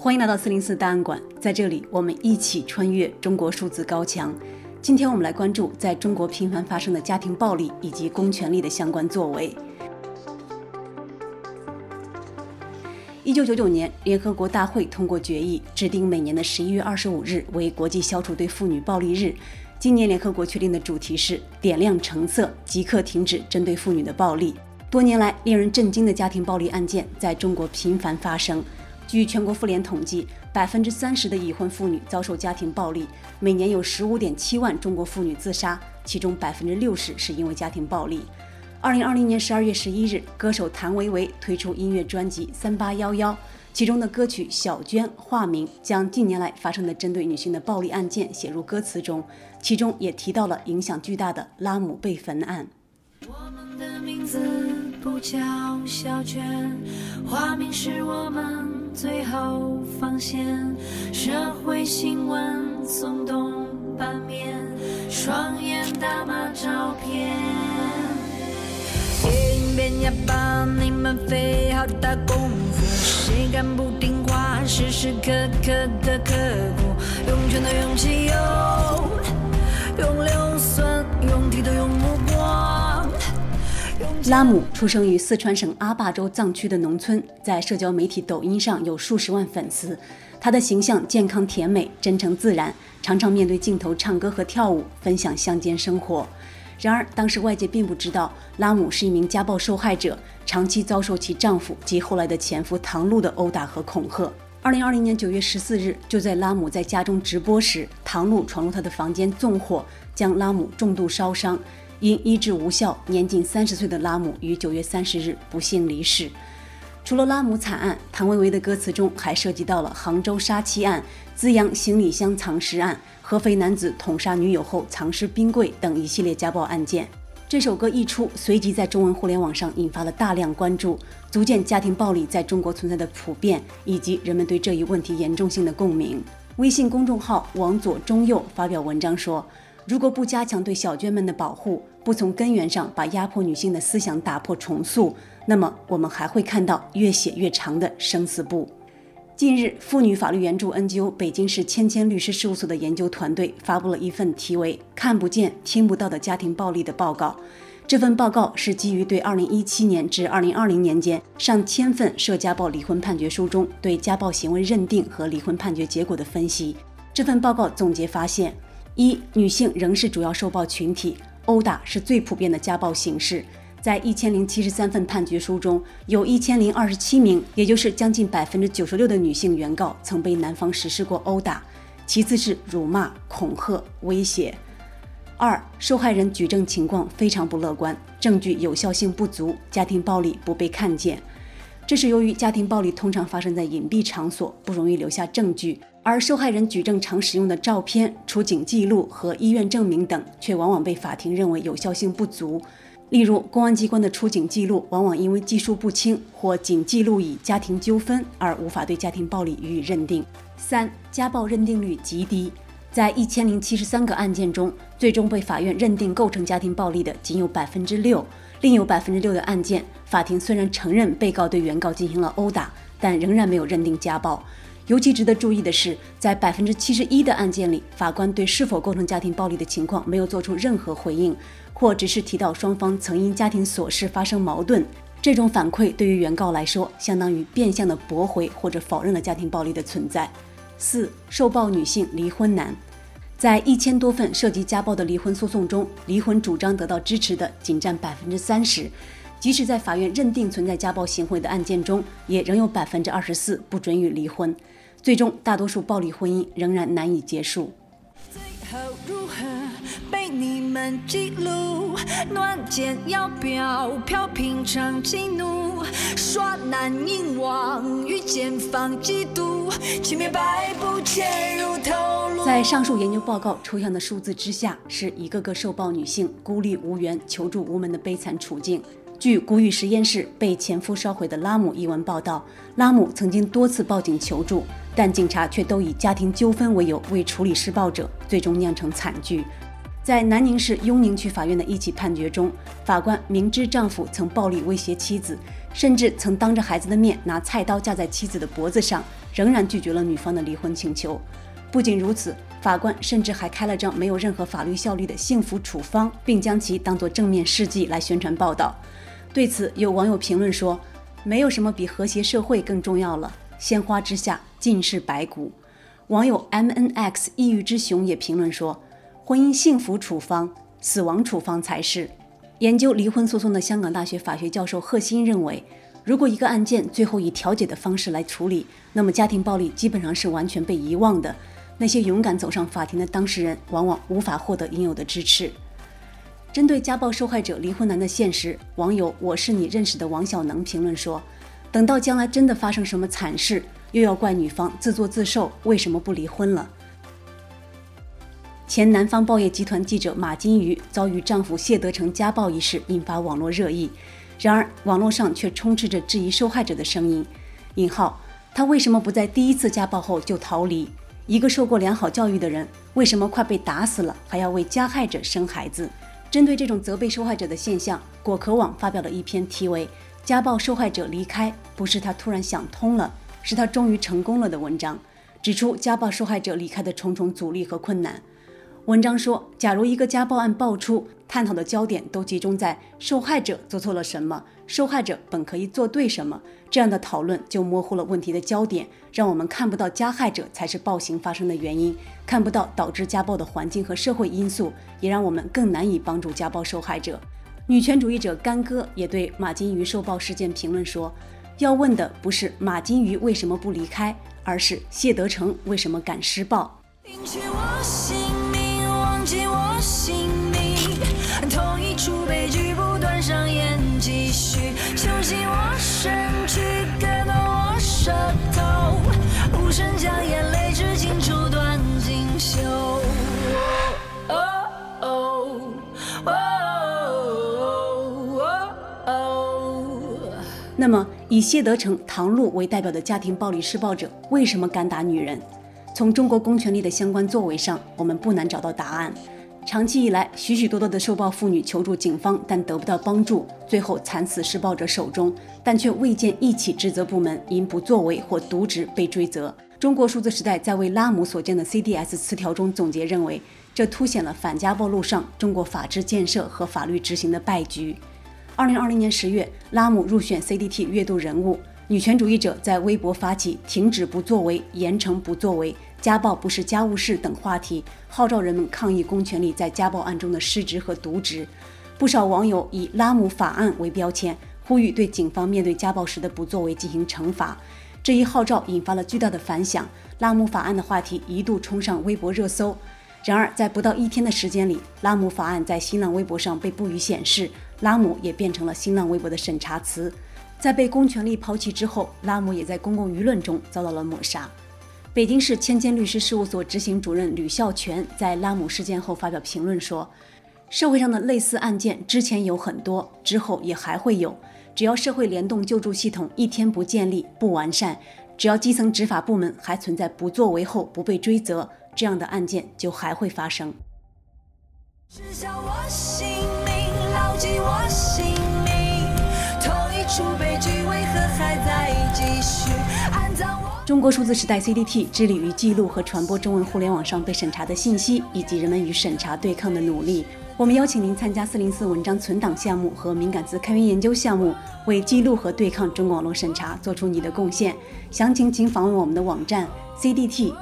欢迎来到四零四档案馆，在这里我们一起穿越中国数字高墙。今天我们来关注在中国频繁发生的家庭暴力以及公权力的相关作为。一九九九年，联合国大会通过决议，制定每年的十一月二十五日为国际消除对妇女暴力日。今年联合国确定的主题是“点亮橙色，即刻停止针对妇女的暴力”。多年来，令人震惊的家庭暴力案件在中国频繁发生。据全国妇联统计，百分之三十的已婚妇女遭受家庭暴力，每年有十五点七万中国妇女自杀，其中百分之六十是因为家庭暴力。二零二零年十二月十一日，歌手谭维维推出音乐专辑《三八幺幺》，其中的歌曲《小娟》化名将近年来发生的针对女性的暴力案件写入歌词中，其中也提到了影响巨大的拉姆被焚案。我们的名字不叫小娟，化名是我们。最后防线，社会新闻耸动版面，双眼打码照片。电影边要帮你们费好大功夫，谁敢不听话？时时刻刻的刻苦，用拳头，用汽油用硫酸，用剃头，用。拉姆出生于四川省阿坝州藏区的农村，在社交媒体抖音上有数十万粉丝。他的形象健康甜美、真诚自然，常常面对镜头唱歌和跳舞，分享乡间生活。然而，当时外界并不知道拉姆是一名家暴受害者，长期遭受其丈夫及后来的前夫唐璐的殴打和恐吓。二零二零年九月十四日，就在拉姆在家中直播时，唐璐闯入他的房间纵火，将拉姆重度烧伤。因医治无效，年仅三十岁的拉姆于九月三十日不幸离世。除了拉姆惨案，谭维维的歌词中还涉及到了杭州杀妻案、资阳行李箱藏尸案、合肥男子捅杀女友后藏尸冰柜等一系列家暴案件。这首歌一出，随即在中文互联网上引发了大量关注，足见家庭暴力在中国存在的普遍，以及人们对这一问题严重性的共鸣。微信公众号“往左中右”发表文章说，如果不加强对小娟们的保护，不从根源上把压迫女性的思想打破重塑，那么我们还会看到越写越长的生死簿。近日，妇女法律援助 NGO 北京市千千律师事务所的研究团队发布了一份题为《看不见、听不到的家庭暴力》的报告。这份报告是基于对2017年至2020年间上千份涉家暴离婚判决书中对家暴行为认定和离婚判决结果的分析。这份报告总结发现。一、女性仍是主要受暴群体，殴打是最普遍的家暴形式。在一千零七十三份判决书中，有一千零二十七名，也就是将近百分之九十六的女性原告曾被男方实施过殴打。其次是辱骂、恐吓、威胁。二、受害人举证情况非常不乐观，证据有效性不足，家庭暴力不被看见。这是由于家庭暴力通常发生在隐蔽场所，不容易留下证据。而受害人举证常使用的照片、出警记录和医院证明等，却往往被法庭认为有效性不足。例如，公安机关的出警记录往往因为技术不清或仅记录以家庭纠纷，而无法对家庭暴力予以认定。三、家暴认定率极低，在一千零七十三个案件中，最终被法院认定构成家庭暴力的仅有百分之六。另有百分之六的案件，法庭虽然承认被告对原告进行了殴打，但仍然没有认定家暴。尤其值得注意的是，在百分之七十一的案件里，法官对是否构成家庭暴力的情况没有做出任何回应，或只是提到双方曾因家庭琐事发生矛盾。这种反馈对于原告来说，相当于变相的驳回或者否认了家庭暴力的存在。四、受暴女性离婚难，在一千多份涉及家暴的离婚诉讼中，离婚主张得到支持的仅占百分之三十。即使在法院认定存在家暴行为的案件中，也仍有百分之二十四不准予离婚。最终，大多数暴力婚姻仍然难以结束。最后如何被你们记录？要平常激怒，耍男淫妄与奸放嫉妒，轻蔑百步潜入头颅。在上述研究报告抽象的数字之下，是一个个受暴女性孤立无援、求助无门的悲惨处境。据谷雨实验室被前夫烧毁的拉姆一文报道，拉姆曾经多次报警求助，但警察却都以家庭纠纷为由未处理施暴者，最终酿成惨剧。在南宁市雍宁区法院的一起判决中，法官明知丈夫曾暴力威胁妻子，甚至曾当着孩子的面拿菜刀架在妻子的脖子上，仍然拒绝了女方的离婚请求。不仅如此，法官甚至还开了张没有任何法律效力的幸福处方，并将其当作正面事迹来宣传报道。对此，有网友评论说：“没有什么比和谐社会更重要了，鲜花之下尽是白骨。”网友 MNX 抑郁之熊也评论说：“婚姻幸福处方，死亡处方才是。”研究离婚诉讼的香港大学法学教授贺新认为，如果一个案件最后以调解的方式来处理，那么家庭暴力基本上是完全被遗忘的。那些勇敢走上法庭的当事人，往往无法获得应有的支持。针对家暴受害者离婚难的现实，网友我是你认识的王小能评论说：“等到将来真的发生什么惨事，又要怪女方自作自受，为什么不离婚了？”前南方报业集团记者马金鱼遭遇丈夫谢德成家暴一事引发网络热议，然而网络上却充斥着质疑受害者的声音。引号，他为什么不在第一次家暴后就逃离？一个受过良好教育的人，为什么快被打死了还要为加害者生孩子？针对这种责备受害者的现象，果壳网发表了一篇题为《家暴受害者离开不是他突然想通了，是他终于成功了》的文章，指出家暴受害者离开的重重阻力和困难。文章说，假如一个家暴案爆出，探讨的焦点都集中在受害者做错了什么，受害者本可以做对什么，这样的讨论就模糊了问题的焦点，让我们看不到加害者才是暴行发生的原因，看不到导致家暴的环境和社会因素，也让我们更难以帮助家暴受害者。女权主义者干哥也对马金鱼受暴事件评论说：“要问的不是马金鱼为什么不离开，而是谢德成为什么敢施暴。”姓名，同一出悲剧不断上演，继续揪信我身躯，盖动我舌头，无声将眼泪至今绸断锦绣。那么，以谢德成、唐璐为代表的家庭暴力施暴者为什么敢打女人？从中国公权力的相关作为上，我们不难找到答案。长期以来，许许多多的受暴妇女求助警方，但得不到帮助，最后惨死施暴者手中，但却未见一起职责部门因不作为或渎职被追责。中国数字时代在为拉姆所建的 CDS 词条中总结认为，这凸显了反家暴路上中国法治建设和法律执行的败局。二零二零年十月，拉姆入选 CDT 月度人物。女权主义者在微博发起“停止不作为，严惩不作为，家暴不是家务事”等话题，号召人们抗议公权力在家暴案中的失职和渎职。不少网友以“拉姆法案”为标签，呼吁对警方面对家暴时的不作为进行惩罚。这一号召引发了巨大的反响，“拉姆法案”的话题一度冲上微博热搜。然而，在不到一天的时间里，“拉姆法案”在新浪微博上被不予显示。拉姆也变成了新浪微博的审查词，在被公权力抛弃之后，拉姆也在公共舆论中遭到了抹杀。北京市千千律师事务所执行主任吕孝全在拉姆事件后发表评论说：“社会上的类似案件之前有很多，之后也还会有。只要社会联动救助系统一天不建立、不完善，只要基层执法部门还存在不作为后不被追责，这样的案件就还会发生。”我姓名，中国数字时代 CDT 致力于记录和传播中文互联网上被审查的信息，以及人们与审查对抗的努力。我们邀请您参加四零四文章存档项目和敏感词开源研究项目，为记录和对抗中国网络审查做出你的贡献。详情请访问我们的网站 cdt.media。